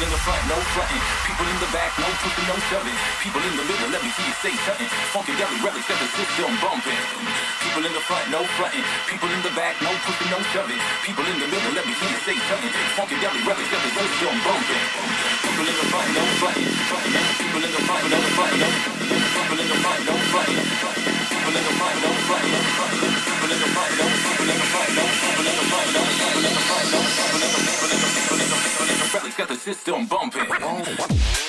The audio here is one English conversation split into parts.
People in the front, no frontin'. People in the back, no pushing, no shoving. People in the middle, let me see you say something. Funky deli relics, got the system bumping. People in the front, no frontin'. People in the back, no pushing, no shoving. People in the middle, let me see you say something. Funky deli relics, got the system bumping. People in the front, no frontin'. People in the front, no frontin'. People in the front, no frontin'. People in the front, no frontin'. Got the system bumping.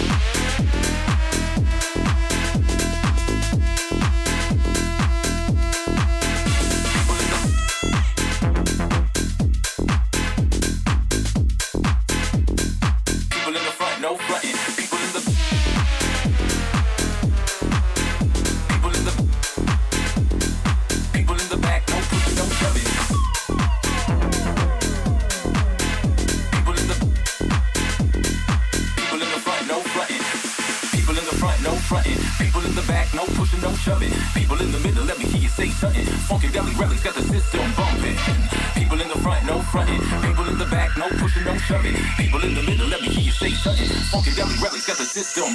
system.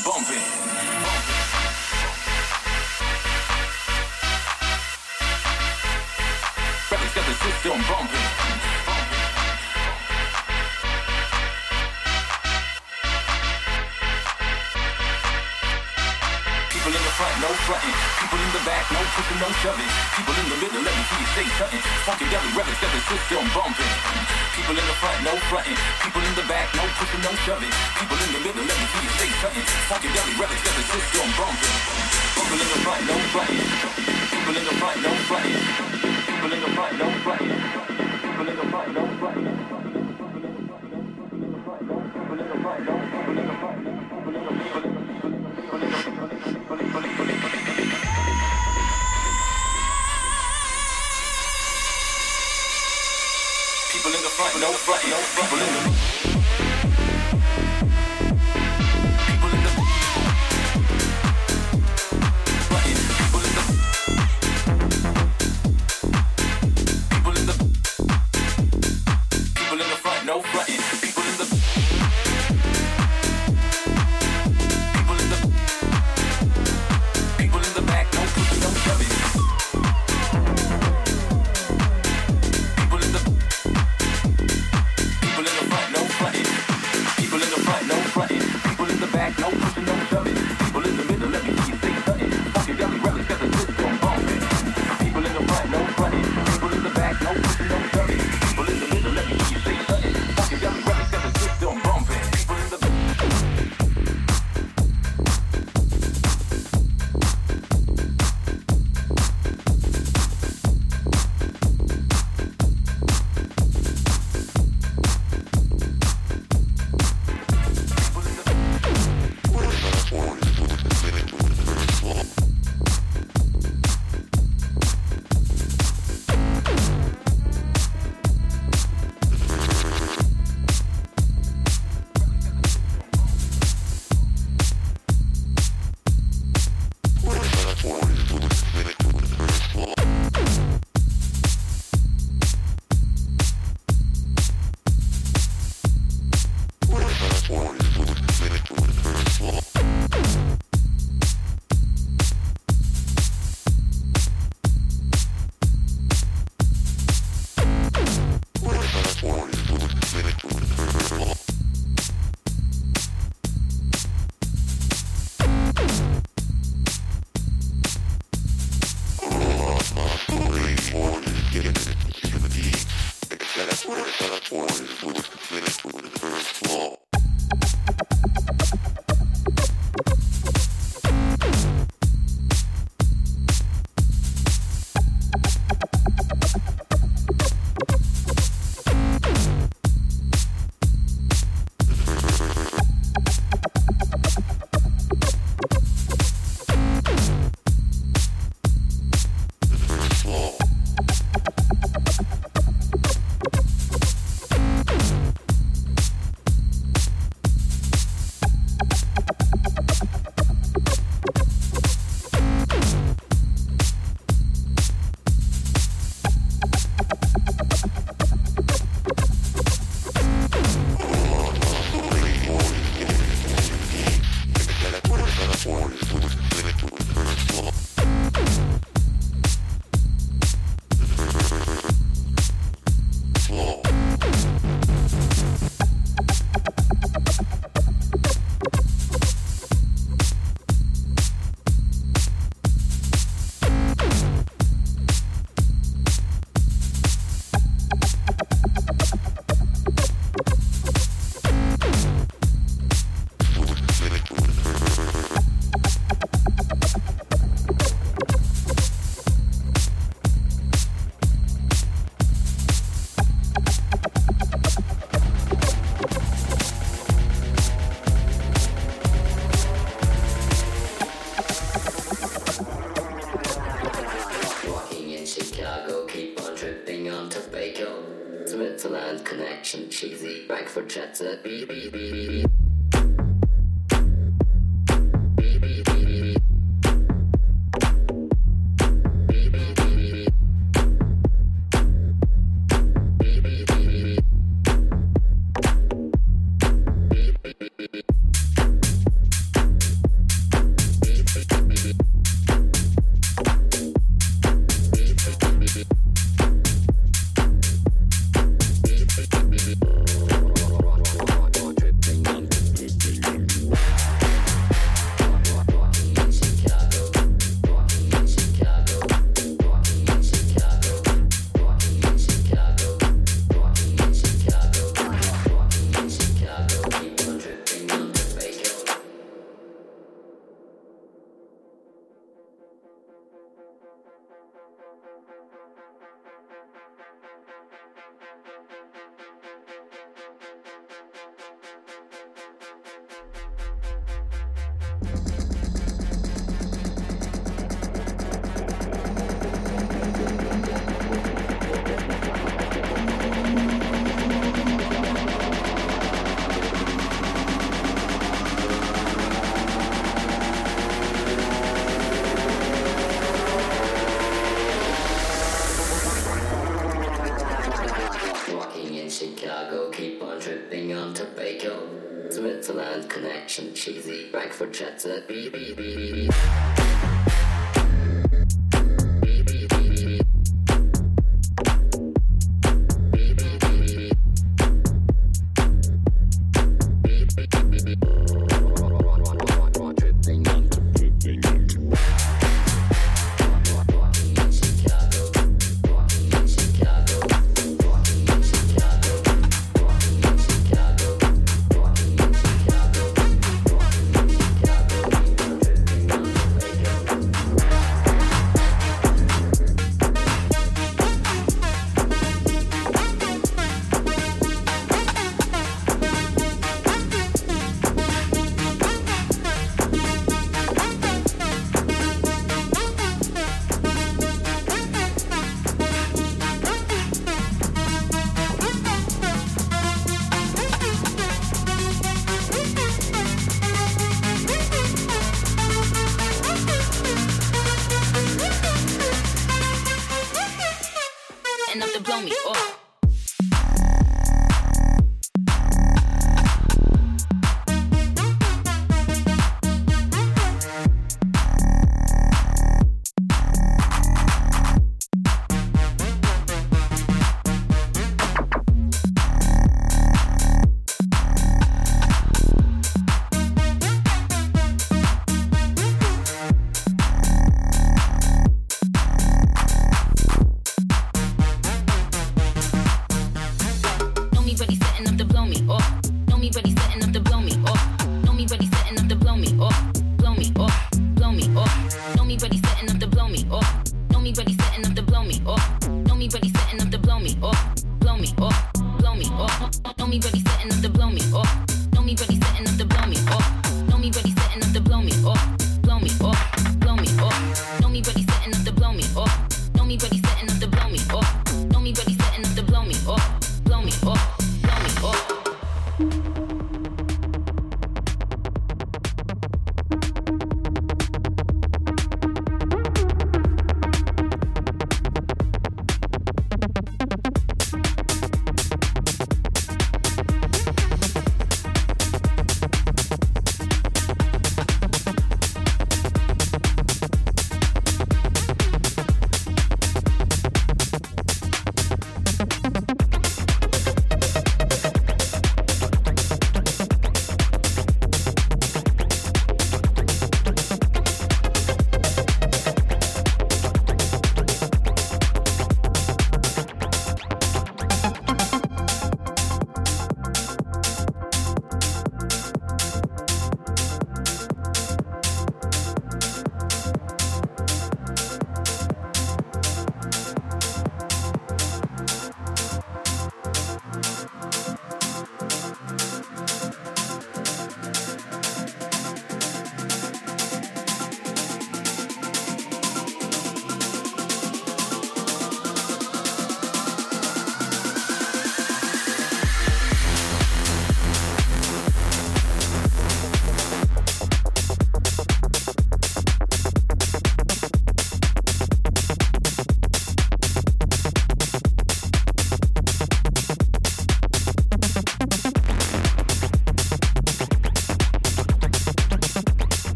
Connection, cheesy, Frankfurt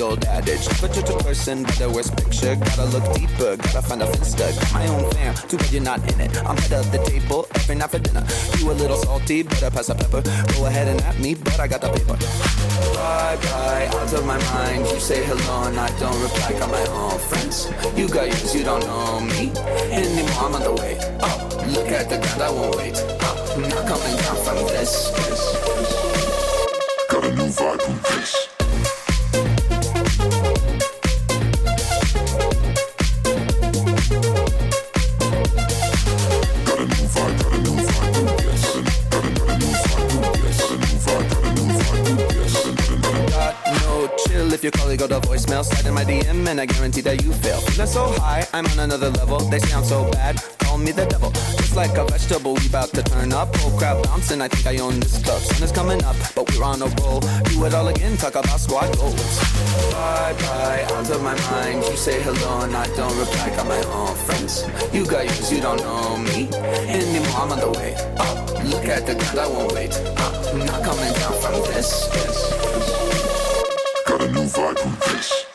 Beep, beep, beep, beep. person, but the worst picture. Gotta look deeper, gotta find a finster. Got my own fam, too bad you're not in it. I'm head of the table every night for dinner. You a little salty, better pass the pepper. Go ahead and at me, but I got the paper. Bye bye, out of my mind. You say hello and I don't reply. Got my own friends. You got yours, you don't know me anymore. I'm on the way. Oh, look at the ground, I won't wait. Oh, I'm not coming down from this. Got a new vibe from this. Voicemail, slide in my DM, and I guarantee that you fail. Feeling so high, I'm on another level. They sound so bad, call me the devil. Just like a vegetable, we about to turn up. Oh Whole crowd bouncing, I think I own this club. Sun is coming up, but we're on a roll. Do it all again, talk about squad goals. Bye bye, out of my mind. You say hello and I don't reply. Got my own friends. You got yours, you don't know me anymore. I'm on the way up. Look at the ground, I won't wait. I'm not coming down from this. this. Got não vai pro 3.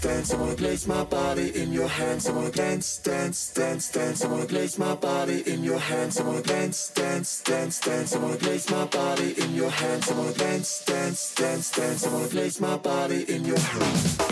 Dance. I wanna place my body in your hands. I wanna dance, dance, dance, dance. I wanna place my body in your hands. I wanna dance, dance, dance, dance. I wanna place my body in your hands. I wanna dance, dance, dance, dance. I wanna place my body in your hands.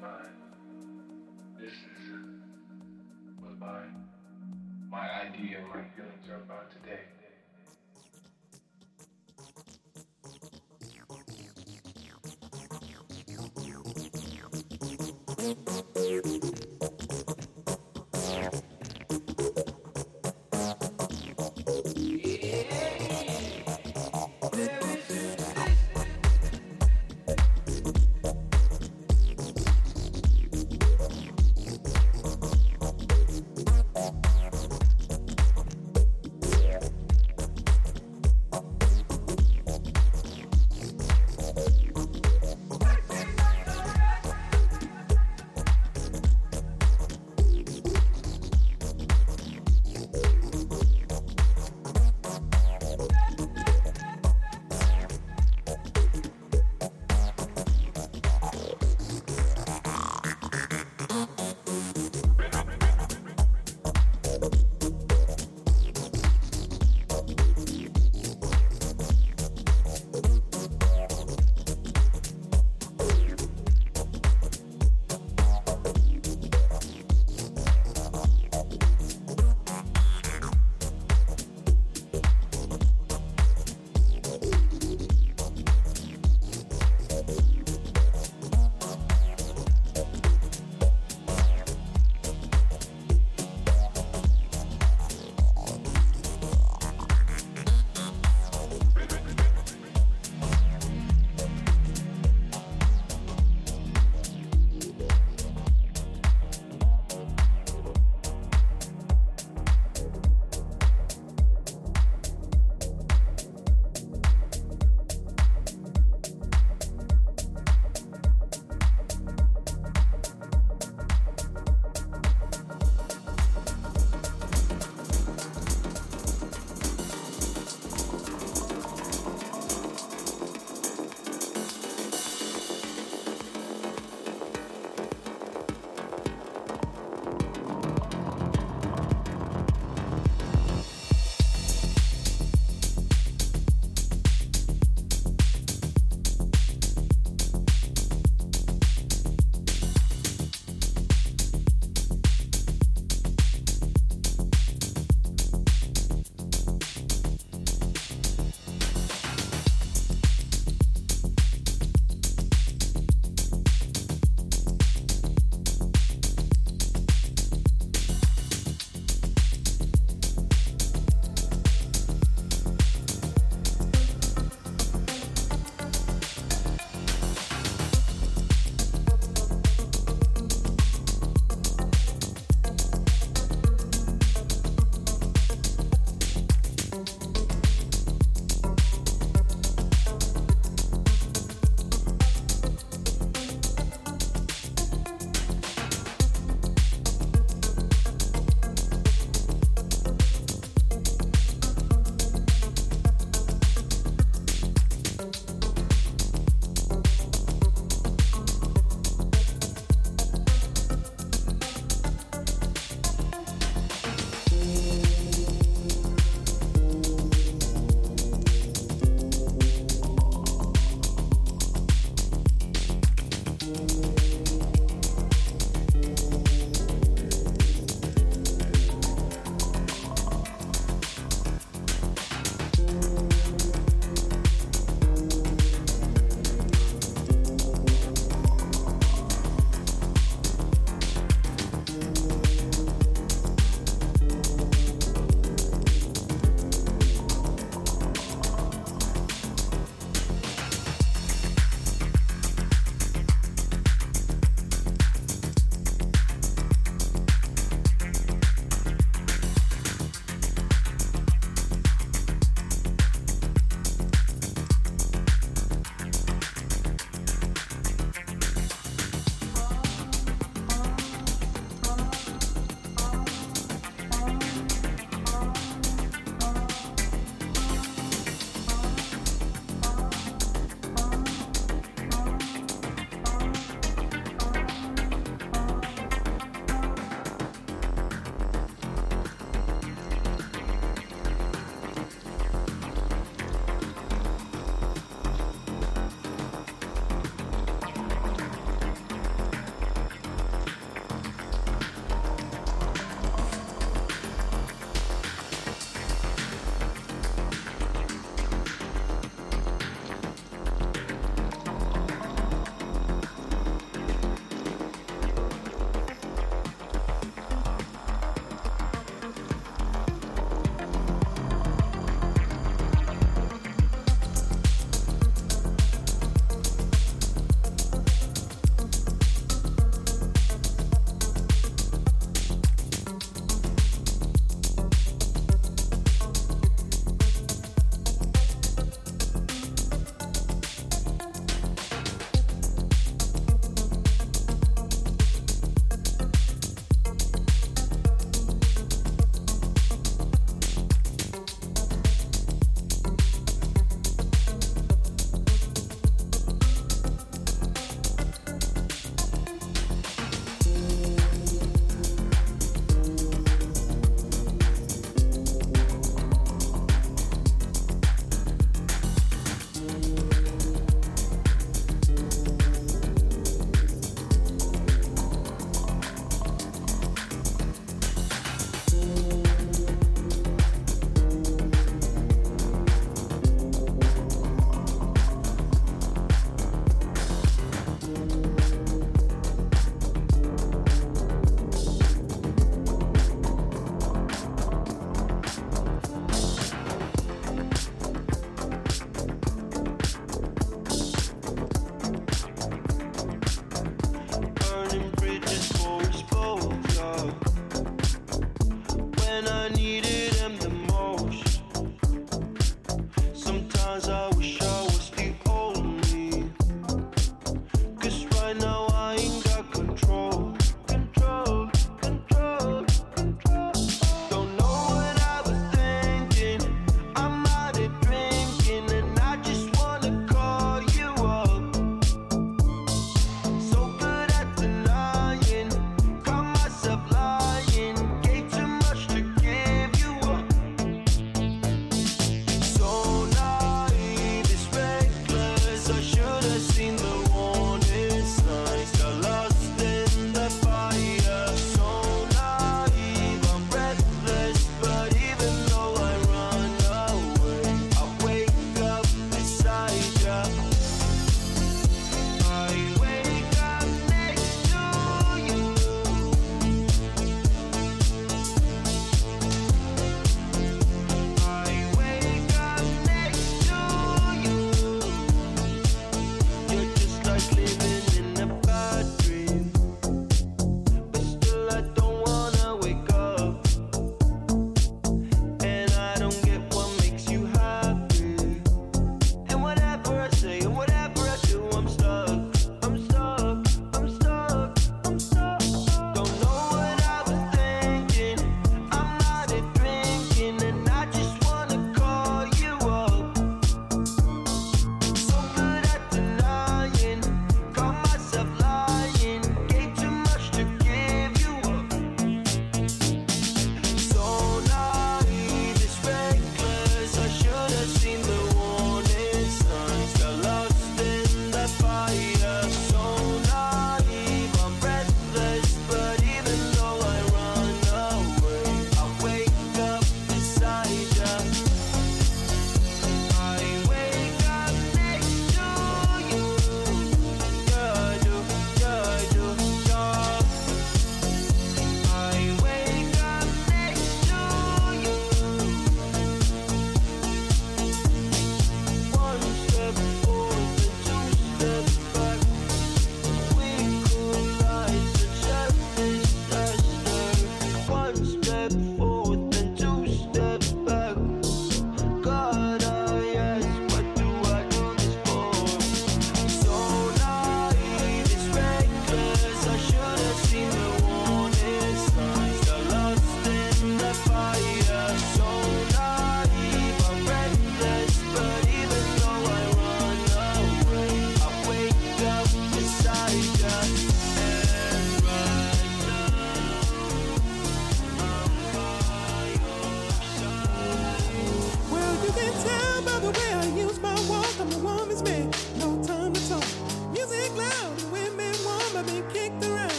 mind. This is what my my idea, my feelings are about today.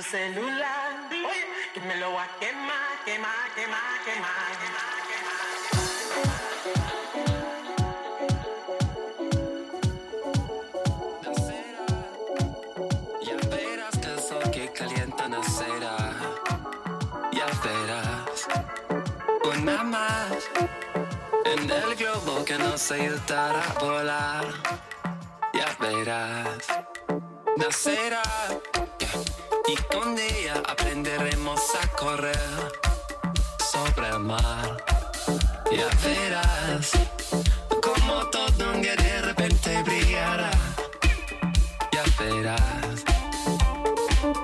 tu celular. Oye, que me lo va a quemar, quemar, quemar, quemar, quemar. calientan la cera. Ya verás, una más en el globo que nos ayudará a volar. Ya verás, nacerá. Yeah y con ella aprenderemos a correr sobre el mar. Ya verás como todo un día de repente brillará. Ya verás.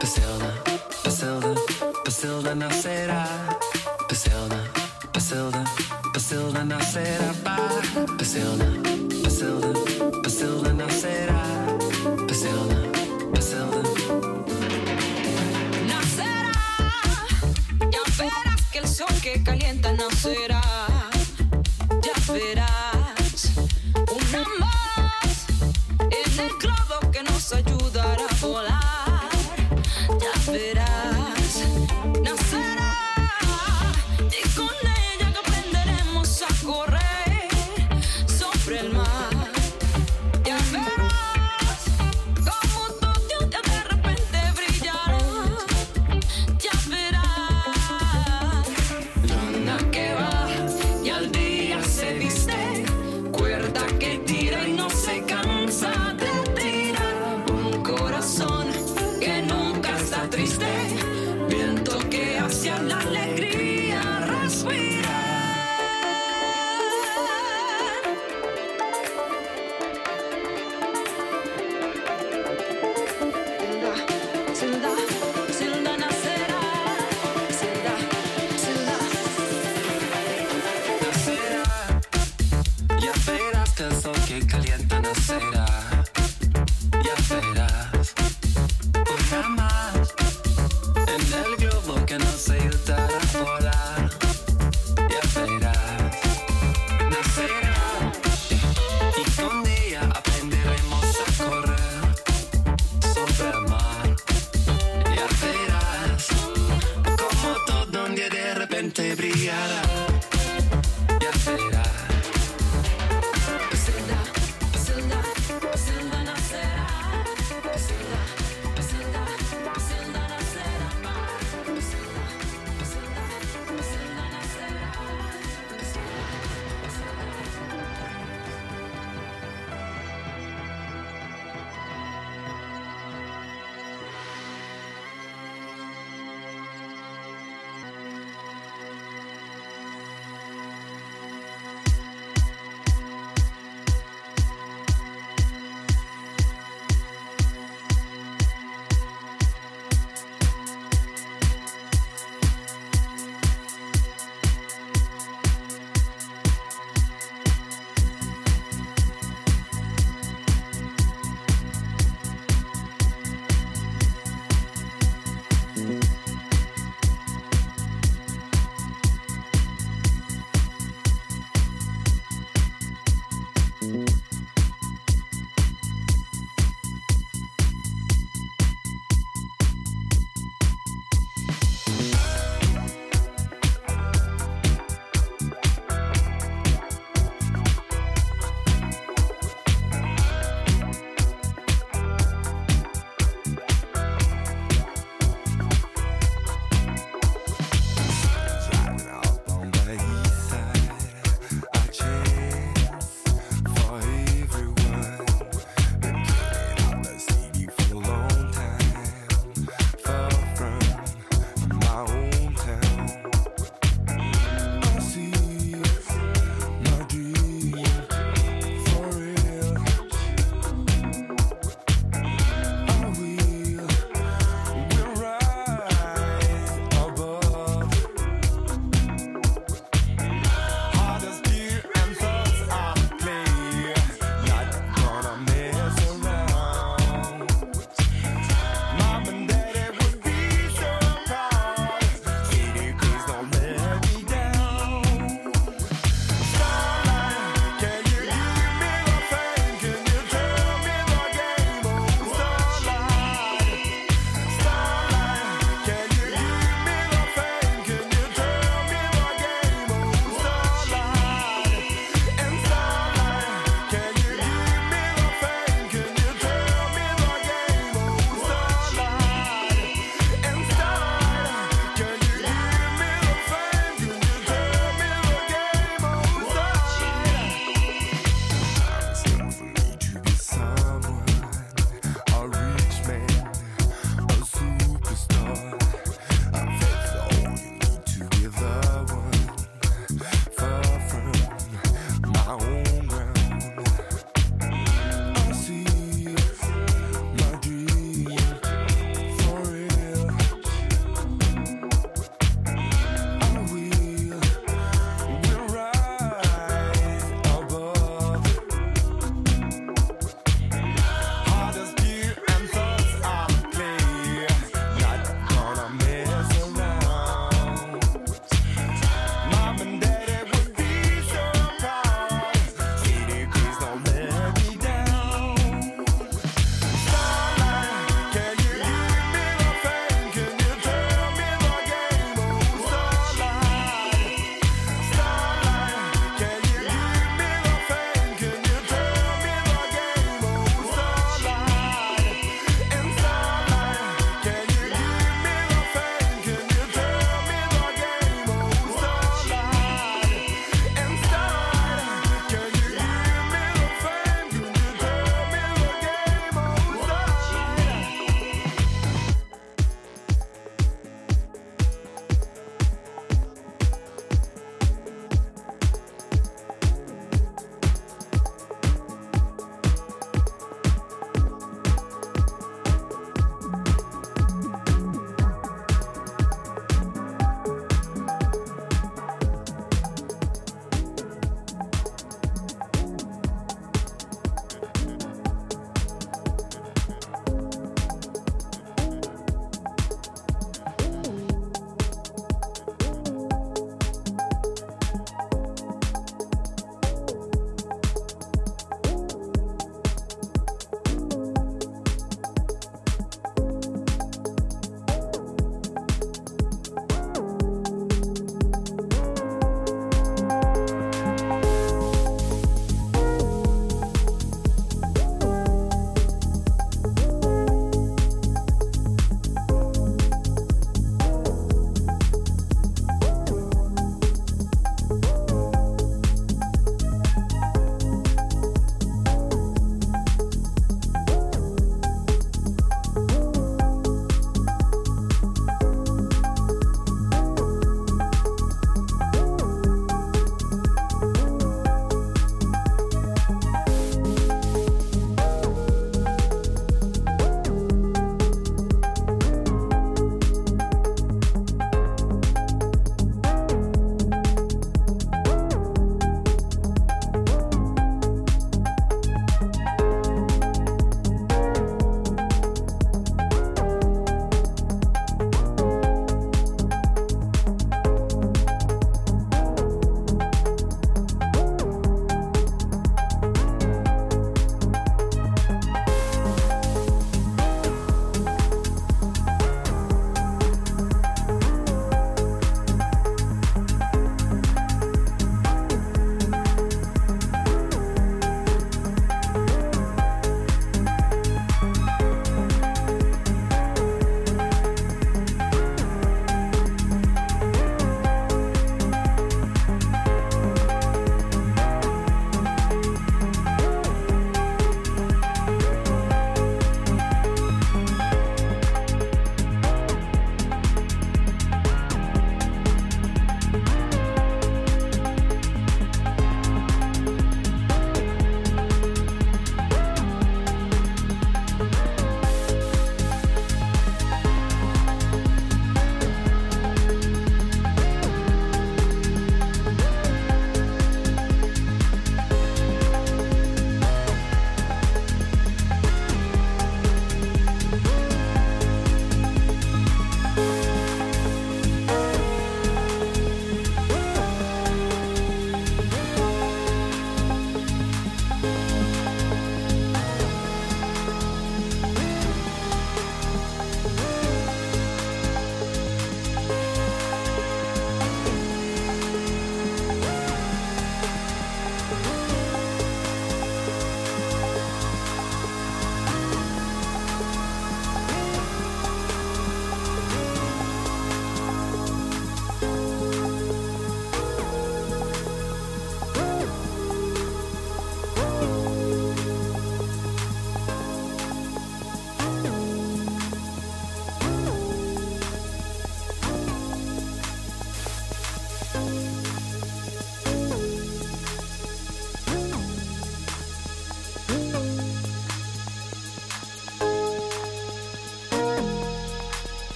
Pasilda, Pasilda, Pasilda nacerá. Pasilda, Pasilda, Pasilda nacerá. Pasilda, Pasilda, Pasilda nacerá. será?